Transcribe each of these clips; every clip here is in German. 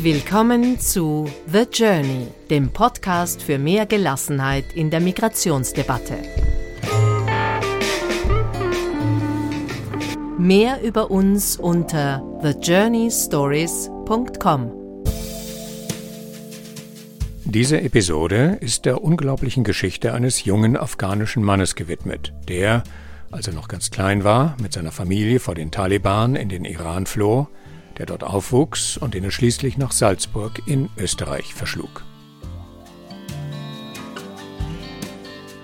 Willkommen zu The Journey, dem Podcast für mehr Gelassenheit in der Migrationsdebatte. Mehr über uns unter thejourneystories.com. Diese Episode ist der unglaublichen Geschichte eines jungen afghanischen Mannes gewidmet, der, als er noch ganz klein war, mit seiner Familie vor den Taliban in den Iran floh, der dort aufwuchs und den es schließlich nach Salzburg in Österreich verschlug.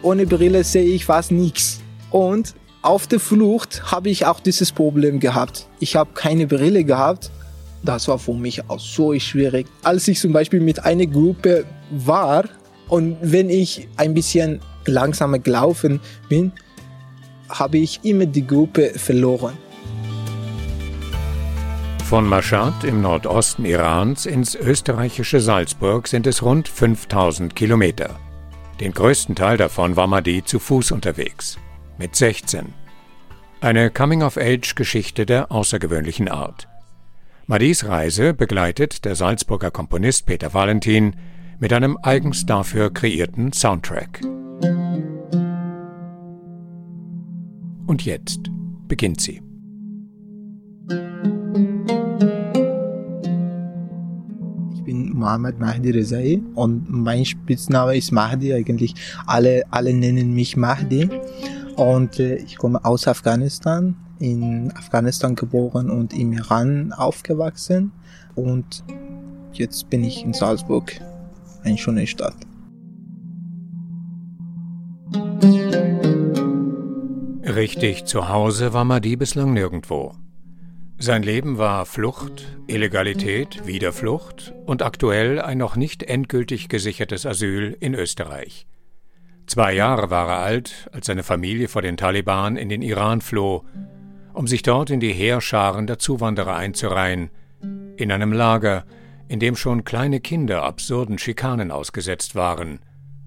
Ohne Brille sehe ich fast nichts. Und auf der Flucht habe ich auch dieses Problem gehabt. Ich habe keine Brille gehabt. Das war für mich auch so schwierig. Als ich zum Beispiel mit einer Gruppe war und wenn ich ein bisschen langsamer gelaufen bin, habe ich immer die Gruppe verloren. Von Mashhad im Nordosten Irans ins österreichische Salzburg sind es rund 5000 Kilometer. Den größten Teil davon war Mahdi zu Fuß unterwegs. Mit 16. Eine Coming-of-Age-Geschichte der außergewöhnlichen Art. Madis Reise begleitet der Salzburger Komponist Peter Valentin mit einem eigens dafür kreierten Soundtrack. Und jetzt beginnt sie. Mohammed Mahdi Rezai und mein Spitzname ist Mahdi eigentlich. Alle, alle nennen mich Mahdi und äh, ich komme aus Afghanistan, in Afghanistan geboren und im Iran aufgewachsen und jetzt bin ich in Salzburg, eine schöne Stadt. Richtig zu Hause war Mahdi bislang nirgendwo. Sein Leben war Flucht, Illegalität, Wiederflucht und aktuell ein noch nicht endgültig gesichertes Asyl in Österreich. Zwei Jahre war er alt, als seine Familie vor den Taliban in den Iran floh, um sich dort in die Heerscharen der Zuwanderer einzureihen, in einem Lager, in dem schon kleine Kinder absurden Schikanen ausgesetzt waren,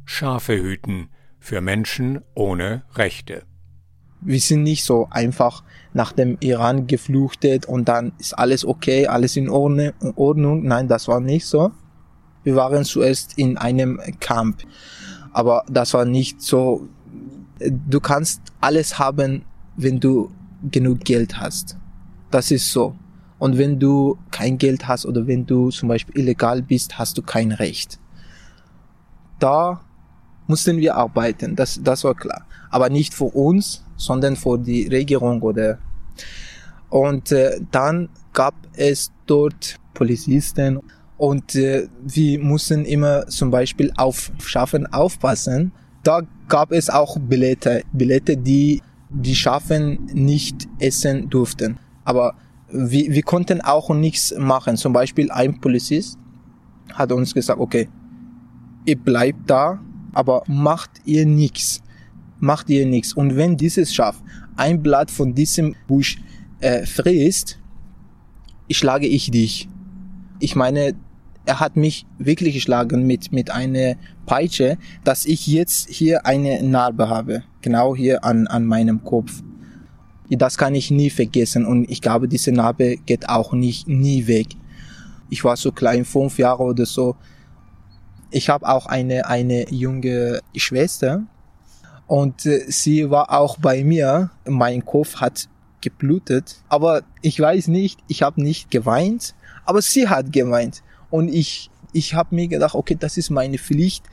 Schafe hüten für Menschen ohne Rechte wir sind nicht so einfach nach dem Iran geflüchtet und dann ist alles okay, alles in Ordnung. Nein, das war nicht so. Wir waren zuerst in einem Camp, aber das war nicht so. Du kannst alles haben, wenn du genug Geld hast. Das ist so. Und wenn du kein Geld hast oder wenn du zum Beispiel illegal bist, hast du kein Recht. Da mussten wir arbeiten, das, das war klar. Aber nicht für uns, sondern für die Regierung oder und äh, dann gab es dort Polizisten und äh, wir mussten immer zum Beispiel auf Schafen aufpassen. Da gab es auch Billette, Billette, die die Schafen nicht essen durften. Aber wir, wir konnten auch nichts machen. Zum Beispiel ein Polizist hat uns gesagt, okay, ihr bleibt da, aber macht ihr nichts macht ihr nichts. Und wenn dieses Schaf ein Blatt von diesem Busch äh, frisst, schlage ich dich. Ich meine, er hat mich wirklich geschlagen mit, mit einer Peitsche, dass ich jetzt hier eine Narbe habe. Genau hier an, an meinem Kopf. Das kann ich nie vergessen und ich glaube, diese Narbe geht auch nicht, nie weg. Ich war so klein, fünf Jahre oder so. Ich habe auch eine, eine junge Schwester, und äh, sie war auch bei mir. Mein Kopf hat geblutet. Aber ich weiß nicht, ich habe nicht geweint, aber sie hat geweint. Und ich, ich habe mir gedacht, okay, das ist meine Pflicht,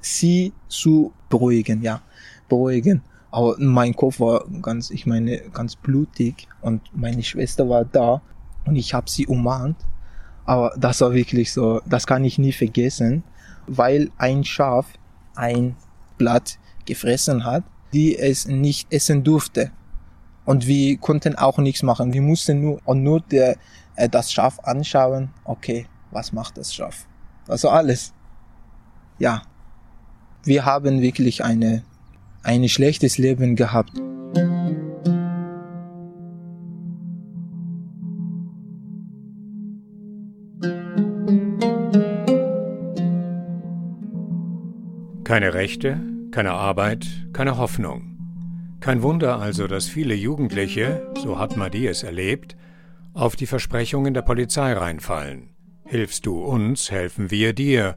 sie zu beruhigen, ja, beruhigen. Aber mein Kopf war ganz, ich meine, ganz blutig und meine Schwester war da und ich habe sie umarmt. Aber das war wirklich so, das kann ich nie vergessen, weil ein Schaf ein Blatt gefressen hat, die es nicht essen durfte. Und wir konnten auch nichts machen. Wir mussten nur, und nur der, äh, das Schaf anschauen. Okay, was macht das Schaf? Also alles. Ja. Wir haben wirklich eine, ein schlechtes Leben gehabt. Keine Rechte, keine Arbeit, keine Hoffnung. Kein Wunder also, dass viele Jugendliche, so hat Madi es erlebt, auf die Versprechungen der Polizei reinfallen. Hilfst du uns, helfen wir dir,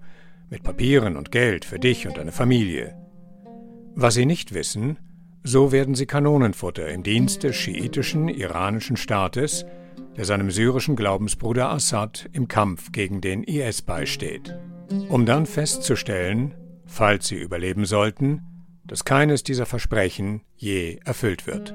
mit Papieren und Geld für dich und deine Familie. Was sie nicht wissen, so werden sie Kanonenfutter im Dienst des schiitischen iranischen Staates, der seinem syrischen Glaubensbruder Assad im Kampf gegen den IS beisteht. Um dann festzustellen, falls sie überleben sollten, dass keines dieser Versprechen je erfüllt wird.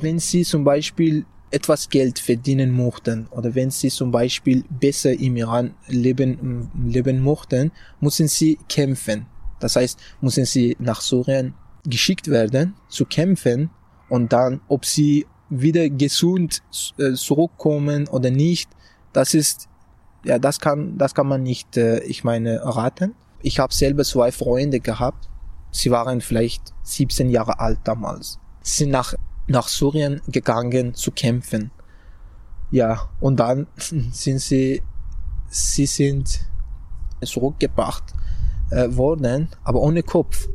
Wenn Sie zum Beispiel etwas Geld verdienen mochten oder wenn Sie zum Beispiel besser im Iran leben, leben mochten, müssen Sie kämpfen. Das heißt, müssen Sie nach Syrien geschickt werden, zu kämpfen und dann, ob Sie wieder gesund äh, zurückkommen oder nicht, das ist ja, das kann, das kann man nicht, äh, ich meine, raten. Ich habe selber zwei Freunde gehabt. Sie waren vielleicht 17 Jahre alt damals. Sie sind nach, nach Syrien gegangen zu kämpfen. Ja, und dann sind sie, sie sind zurückgebracht äh, worden, aber ohne Kopf.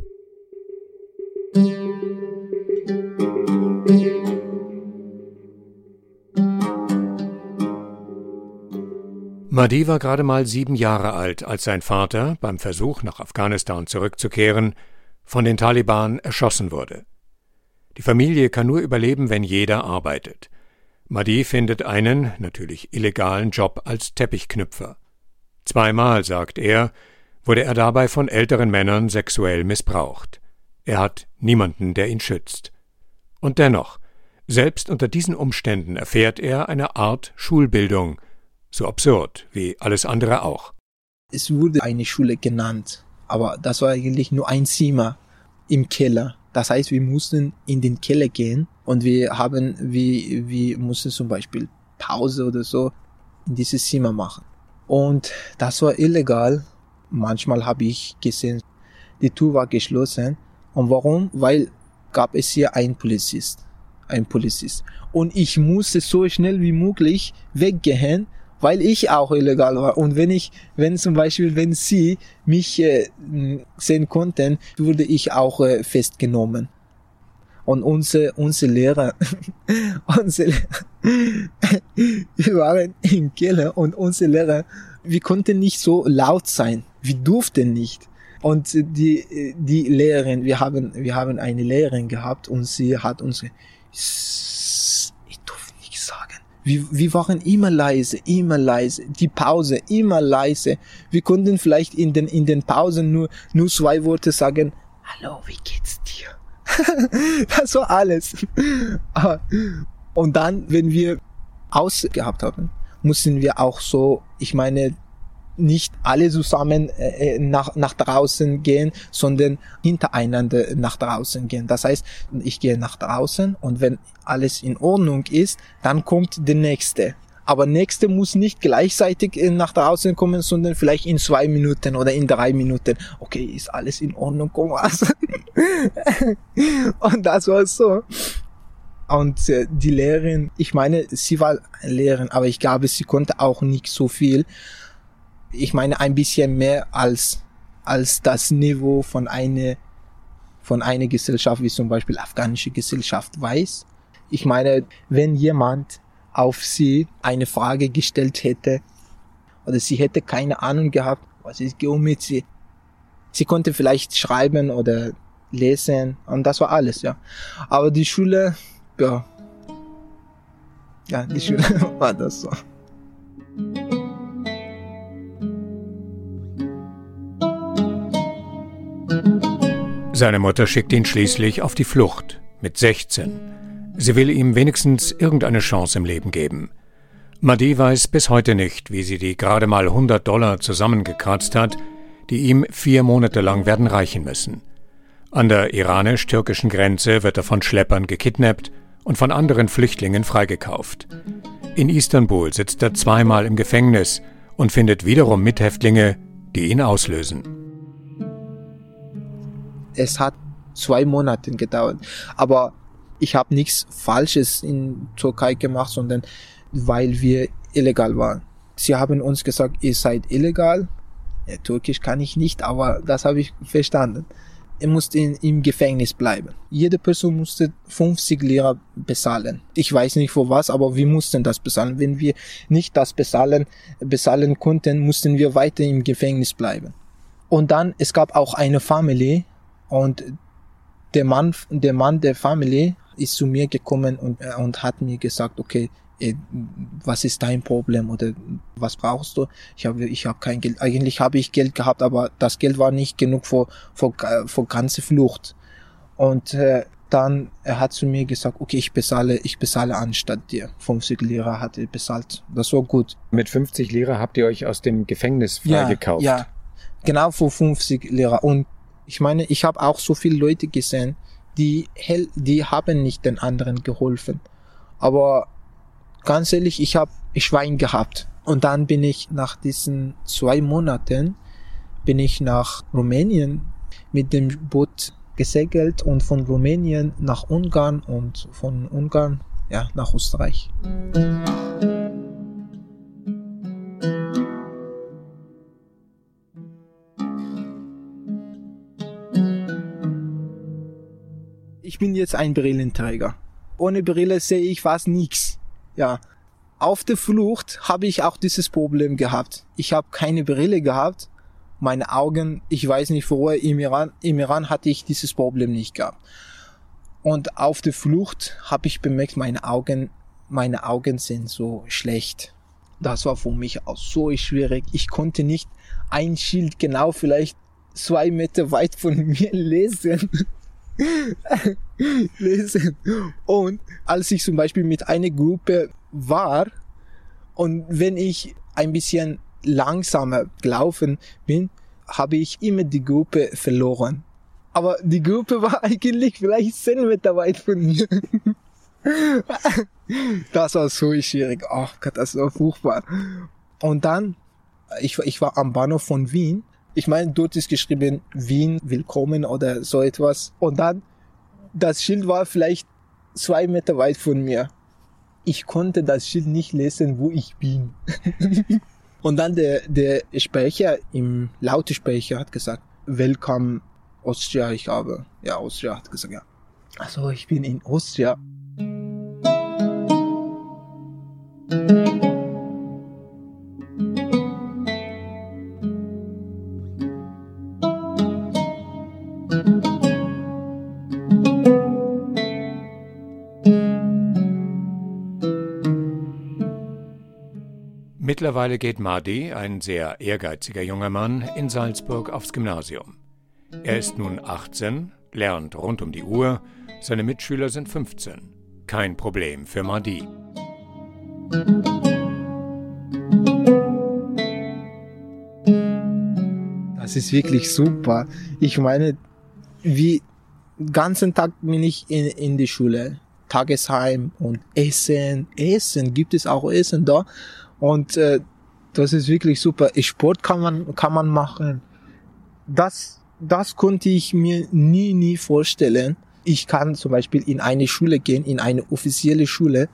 Mahdi war gerade mal sieben Jahre alt, als sein Vater beim Versuch, nach Afghanistan zurückzukehren, von den Taliban erschossen wurde. Die Familie kann nur überleben, wenn jeder arbeitet. Mahdi findet einen, natürlich illegalen Job als Teppichknüpfer. Zweimal, sagt er, wurde er dabei von älteren Männern sexuell missbraucht. Er hat niemanden, der ihn schützt. Und dennoch, selbst unter diesen Umständen erfährt er eine Art Schulbildung, so absurd wie alles andere auch. Es wurde eine Schule genannt, aber das war eigentlich nur ein Zimmer im Keller. Das heißt, wir mussten in den Keller gehen und wir haben, wir, wir mussten zum Beispiel Pause oder so in dieses Zimmer machen. Und das war illegal. Manchmal habe ich gesehen, die Tür war geschlossen. Und warum? Weil gab es hier einen Polizist. Ein Polizist. Und ich musste so schnell wie möglich weggehen, weil ich auch illegal war. Und wenn ich, wenn zum Beispiel, wenn sie mich äh, sehen konnten, wurde ich auch äh, festgenommen. Und unsere, unsere Lehrer, unsere Lehrer, wir waren im Keller und unsere Lehrer, wir konnten nicht so laut sein. Wir durften nicht. Und die, die Lehrerin, wir haben, wir haben eine Lehrerin gehabt und sie hat uns, wir, wir waren immer leise, immer leise. Die Pause, immer leise. Wir konnten vielleicht in den, in den Pausen nur, nur zwei Worte sagen. Hallo, wie geht's dir? das war alles. Und dann, wenn wir ausgehabt haben, mussten wir auch so, ich meine, nicht alle zusammen äh, äh, nach, nach draußen gehen, sondern hintereinander nach draußen gehen. Das heißt, ich gehe nach draußen und wenn alles in Ordnung ist, dann kommt der nächste. Aber nächste muss nicht gleichzeitig äh, nach draußen kommen, sondern vielleicht in zwei Minuten oder in drei Minuten. Okay, ist alles in Ordnung, komm was. und das war so. Und äh, die Lehrerin, ich meine, sie war Lehrerin, aber ich glaube, sie konnte auch nicht so viel ich meine ein bisschen mehr als, als das Niveau von einer, von einer Gesellschaft, wie zum Beispiel afghanische Gesellschaft weiß. Ich meine, wenn jemand auf sie eine Frage gestellt hätte, oder sie hätte keine Ahnung gehabt, was ist Geometrie, sie konnte vielleicht schreiben oder lesen und das war alles, ja. Aber die Schule, ja, ja, die Schule war das so. Seine Mutter schickt ihn schließlich auf die Flucht mit 16. Sie will ihm wenigstens irgendeine Chance im Leben geben. Madi weiß bis heute nicht, wie sie die gerade mal 100 Dollar zusammengekratzt hat, die ihm vier Monate lang werden reichen müssen. An der iranisch-türkischen Grenze wird er von Schleppern gekidnappt und von anderen Flüchtlingen freigekauft. In Istanbul sitzt er zweimal im Gefängnis und findet wiederum Mithäftlinge, die ihn auslösen es hat zwei Monate gedauert. Aber ich habe nichts Falsches in Türkei gemacht, sondern weil wir illegal waren. Sie haben uns gesagt, ihr seid illegal. Ja, Türkisch kann ich nicht, aber das habe ich verstanden. er musste in, im Gefängnis bleiben. Jede Person musste 50 Lira bezahlen. Ich weiß nicht für was, aber wir mussten das bezahlen. Wenn wir nicht das bezahlen, bezahlen konnten, mussten wir weiter im Gefängnis bleiben. Und dann, es gab auch eine Familie und der Mann, der Mann der Familie ist zu mir gekommen und, äh, und hat mir gesagt, okay, äh, was ist dein Problem oder was brauchst du? Ich habe ich habe kein Geld. Eigentlich habe ich Geld gehabt, aber das Geld war nicht genug für für, für ganze Flucht. Und äh, dann er hat zu mir gesagt, okay, ich bezahle, ich bezahle anstatt dir. 50 Lira hat er bezahlt. Das war gut. Mit 50 Lira habt ihr euch aus dem Gefängnis freigekauft? Ja, ja, genau für 50 Lira. Und ich meine, ich habe auch so viele Leute gesehen, die die haben nicht den anderen geholfen. Aber ganz ehrlich, ich habe Schwein gehabt. Und dann bin ich nach diesen zwei Monaten bin ich nach Rumänien mit dem Boot gesegelt und von Rumänien nach Ungarn und von Ungarn ja nach Österreich. Ich bin jetzt ein Brillenträger. Ohne Brille sehe ich fast nichts. Ja. Auf der Flucht habe ich auch dieses Problem gehabt. Ich habe keine Brille gehabt. Meine Augen, ich weiß nicht vorher, im Iran, im Iran hatte ich dieses Problem nicht gehabt. Und auf der Flucht habe ich bemerkt, meine Augen, meine Augen sind so schlecht. Das war für mich auch so schwierig. Ich konnte nicht ein Schild genau vielleicht zwei Meter weit von mir lesen. lesen. Und als ich zum Beispiel mit einer Gruppe war und wenn ich ein bisschen langsamer gelaufen bin, habe ich immer die Gruppe verloren. Aber die Gruppe war eigentlich vielleicht zehn Meter weit von mir. das war so schwierig. Ach Gott, das war furchtbar. Und dann, ich, ich war am Bahnhof von Wien ich meine, dort ist geschrieben Wien, willkommen oder so etwas. Und dann, das Schild war vielleicht zwei Meter weit von mir. Ich konnte das Schild nicht lesen, wo ich bin. Und dann der, der Sprecher im Lautesprecher hat gesagt, Welcome Austria, ich habe. Ja, Austria hat gesagt, ja. Also ich bin in Austria. Mittlerweile geht Mahdi, ein sehr ehrgeiziger junger Mann, in Salzburg aufs Gymnasium. Er ist nun 18, lernt rund um die Uhr, seine Mitschüler sind 15. Kein Problem für Mahdi. Das ist wirklich super. Ich meine, wie ganzen Tag bin ich in, in die Schule, Tagesheim und Essen. Essen, gibt es auch Essen da? Und äh, das ist wirklich super. Sport kann man, kann man machen. Das, das konnte ich mir nie, nie vorstellen. Ich kann zum Beispiel in eine Schule gehen, in eine offizielle Schule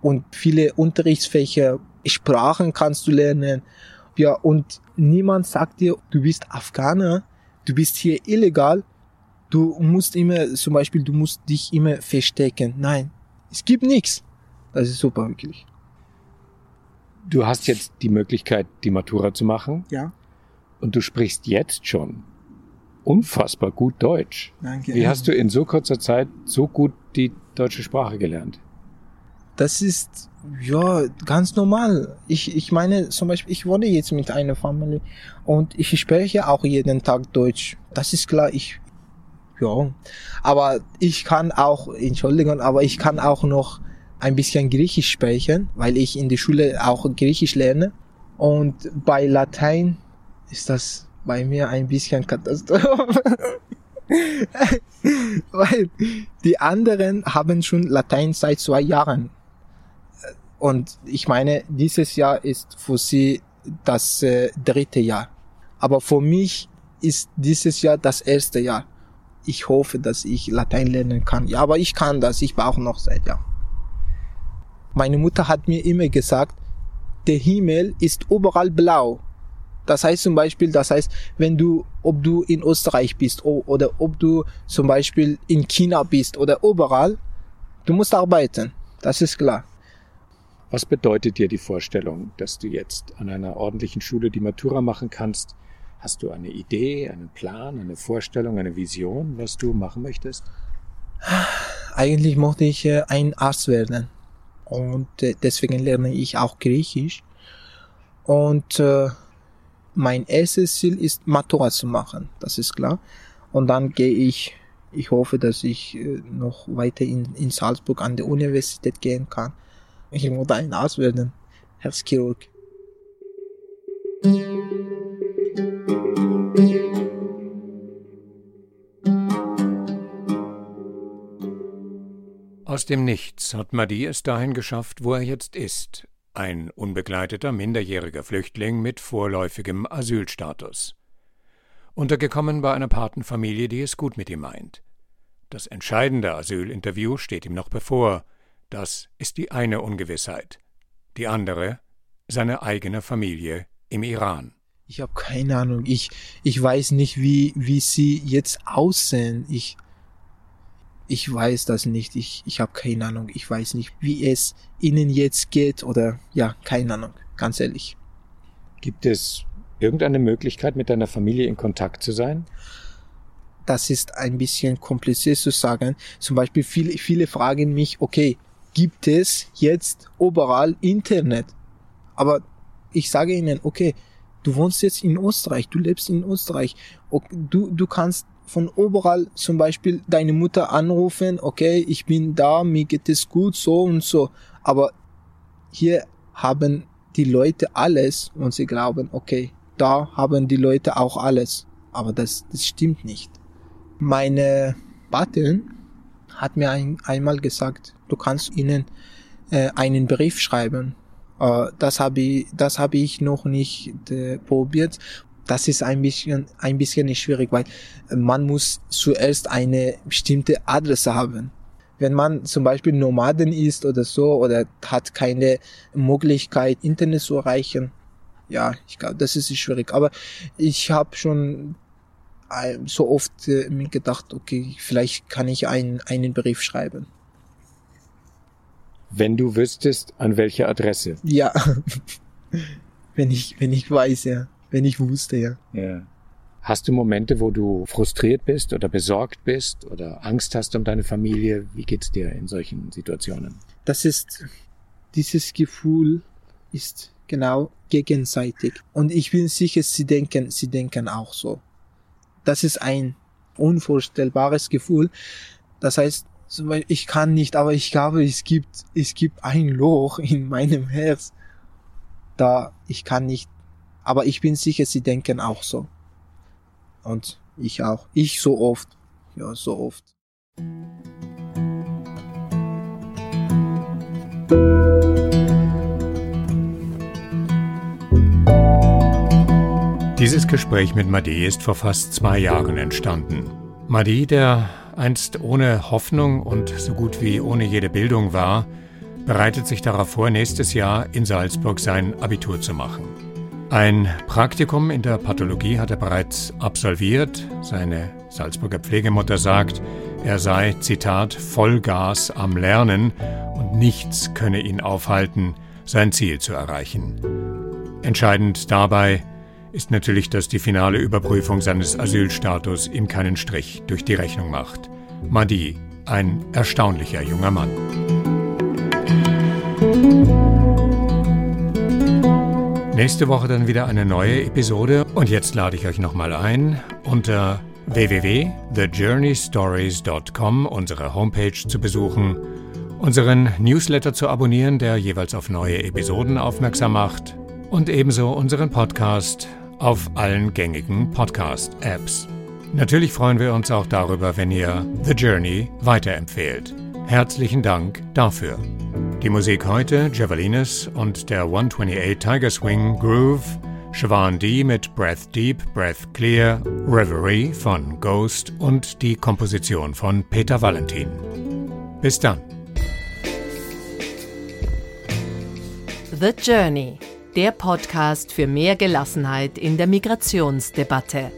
und viele Unterrichtsfächer, Sprachen kannst du lernen. Ja, und niemand sagt dir, du bist Afghaner, du bist hier illegal, du musst immer, zum Beispiel, du musst dich immer verstecken. Nein, es gibt nichts. Das ist super, wirklich. Du hast jetzt die Möglichkeit, die Matura zu machen. Ja. Und du sprichst jetzt schon unfassbar gut Deutsch. Danke. Wie hast du in so kurzer Zeit so gut die deutsche Sprache gelernt? Das ist ja ganz normal. Ich, ich meine zum Beispiel, ich wohne jetzt mit einer Familie und ich spreche auch jeden Tag Deutsch. Das ist klar. Ich ja, aber ich kann auch, Entschuldigung, aber ich kann auch noch ein bisschen Griechisch sprechen, weil ich in der Schule auch Griechisch lerne. Und bei Latein ist das bei mir ein bisschen Katastrophe. weil die anderen haben schon Latein seit zwei Jahren. Und ich meine, dieses Jahr ist für sie das äh, dritte Jahr. Aber für mich ist dieses Jahr das erste Jahr. Ich hoffe, dass ich Latein lernen kann. Ja, aber ich kann das. Ich brauche noch seit Jahr. Meine Mutter hat mir immer gesagt, der Himmel ist überall blau. Das heißt zum Beispiel, das heißt, wenn du, ob du in Österreich bist oder ob du zum Beispiel in China bist oder überall, du musst arbeiten. Das ist klar. Was bedeutet dir die Vorstellung, dass du jetzt an einer ordentlichen Schule die Matura machen kannst? Hast du eine Idee, einen Plan, eine Vorstellung, eine Vision, was du machen möchtest? Eigentlich möchte ich äh, ein Arzt werden. Und äh, deswegen lerne ich auch Griechisch. Und äh, mein erstes Ziel ist, Matura zu machen, das ist klar. Und dann gehe ich, ich hoffe, dass ich äh, noch weiter in, in Salzburg an der Universität gehen kann. Ich muss ein Arzt werden, Herzchirurg. Aus dem Nichts hat Madi es dahin geschafft, wo er jetzt ist, ein unbegleiteter minderjähriger Flüchtling mit vorläufigem Asylstatus. Untergekommen bei einer Patenfamilie, die es gut mit ihm meint. Das entscheidende Asylinterview steht ihm noch bevor. Das ist die eine Ungewissheit. Die andere, seine eigene Familie im Iran. Ich habe keine Ahnung. Ich, ich weiß nicht, wie, wie sie jetzt aussehen. Ich, ich weiß das nicht. Ich, ich habe keine Ahnung. Ich weiß nicht, wie es ihnen jetzt geht oder ja, keine Ahnung. Ganz ehrlich. Gibt es irgendeine Möglichkeit, mit deiner Familie in Kontakt zu sein? Das ist ein bisschen kompliziert zu sagen. Zum Beispiel viele, viele fragen mich, okay, gibt es jetzt überall Internet? Aber ich sage ihnen, okay, du wohnst jetzt in Österreich, du lebst in Österreich, du, du kannst von überall zum Beispiel deine Mutter anrufen, okay, ich bin da, mir geht es gut, so und so. Aber hier haben die Leute alles und sie glauben, okay, da haben die Leute auch alles. Aber das, das stimmt nicht. Meine Patin hat mir ein, einmal gesagt, du kannst ihnen äh, einen Brief schreiben. Äh, das habe ich, das habe ich noch nicht äh, probiert das ist ein bisschen, ein bisschen schwierig, weil man muss zuerst eine bestimmte Adresse haben. Wenn man zum Beispiel Nomaden ist oder so oder hat keine Möglichkeit, Internet zu erreichen, ja, ich glaube, das ist schwierig. Aber ich habe schon äh, so oft äh, mir gedacht, okay, vielleicht kann ich einen, einen Brief schreiben. Wenn du wüsstest, an welche Adresse? Ja, wenn ich, wenn ich weiß, ja wenn ich wusste, ja. ja. Hast du Momente, wo du frustriert bist oder besorgt bist oder Angst hast um deine Familie? Wie geht's dir in solchen Situationen? Das ist, dieses Gefühl ist genau gegenseitig. Und ich bin sicher, sie denken, sie denken auch so. Das ist ein unvorstellbares Gefühl. Das heißt, ich kann nicht, aber ich glaube, es gibt, es gibt ein Loch in meinem Herz, da ich kann nicht aber ich bin sicher, sie denken auch so. Und ich auch. Ich so oft. Ja, so oft. Dieses Gespräch mit Madi ist vor fast zwei Jahren entstanden. Madi, der einst ohne Hoffnung und so gut wie ohne jede Bildung war, bereitet sich darauf vor, nächstes Jahr in Salzburg sein Abitur zu machen. Ein Praktikum in der Pathologie hat er bereits absolviert. Seine Salzburger Pflegemutter sagt, er sei, Zitat, Vollgas am Lernen und nichts könne ihn aufhalten, sein Ziel zu erreichen. Entscheidend dabei ist natürlich, dass die finale Überprüfung seines Asylstatus ihm keinen Strich durch die Rechnung macht. Madi, ein erstaunlicher junger Mann. Nächste Woche dann wieder eine neue Episode und jetzt lade ich euch nochmal ein, unter www.thejourneystories.com unsere Homepage zu besuchen, unseren Newsletter zu abonnieren, der jeweils auf neue Episoden aufmerksam macht und ebenso unseren Podcast auf allen gängigen Podcast-Apps. Natürlich freuen wir uns auch darüber, wenn ihr The Journey weiterempfehlt. Herzlichen Dank dafür. Die Musik heute Javelines und der 128 Tiger Swing Groove, Siobhan D mit Breath Deep, Breath Clear, Reverie von Ghost und die Komposition von Peter Valentin. Bis dann. The Journey der Podcast für mehr Gelassenheit in der Migrationsdebatte.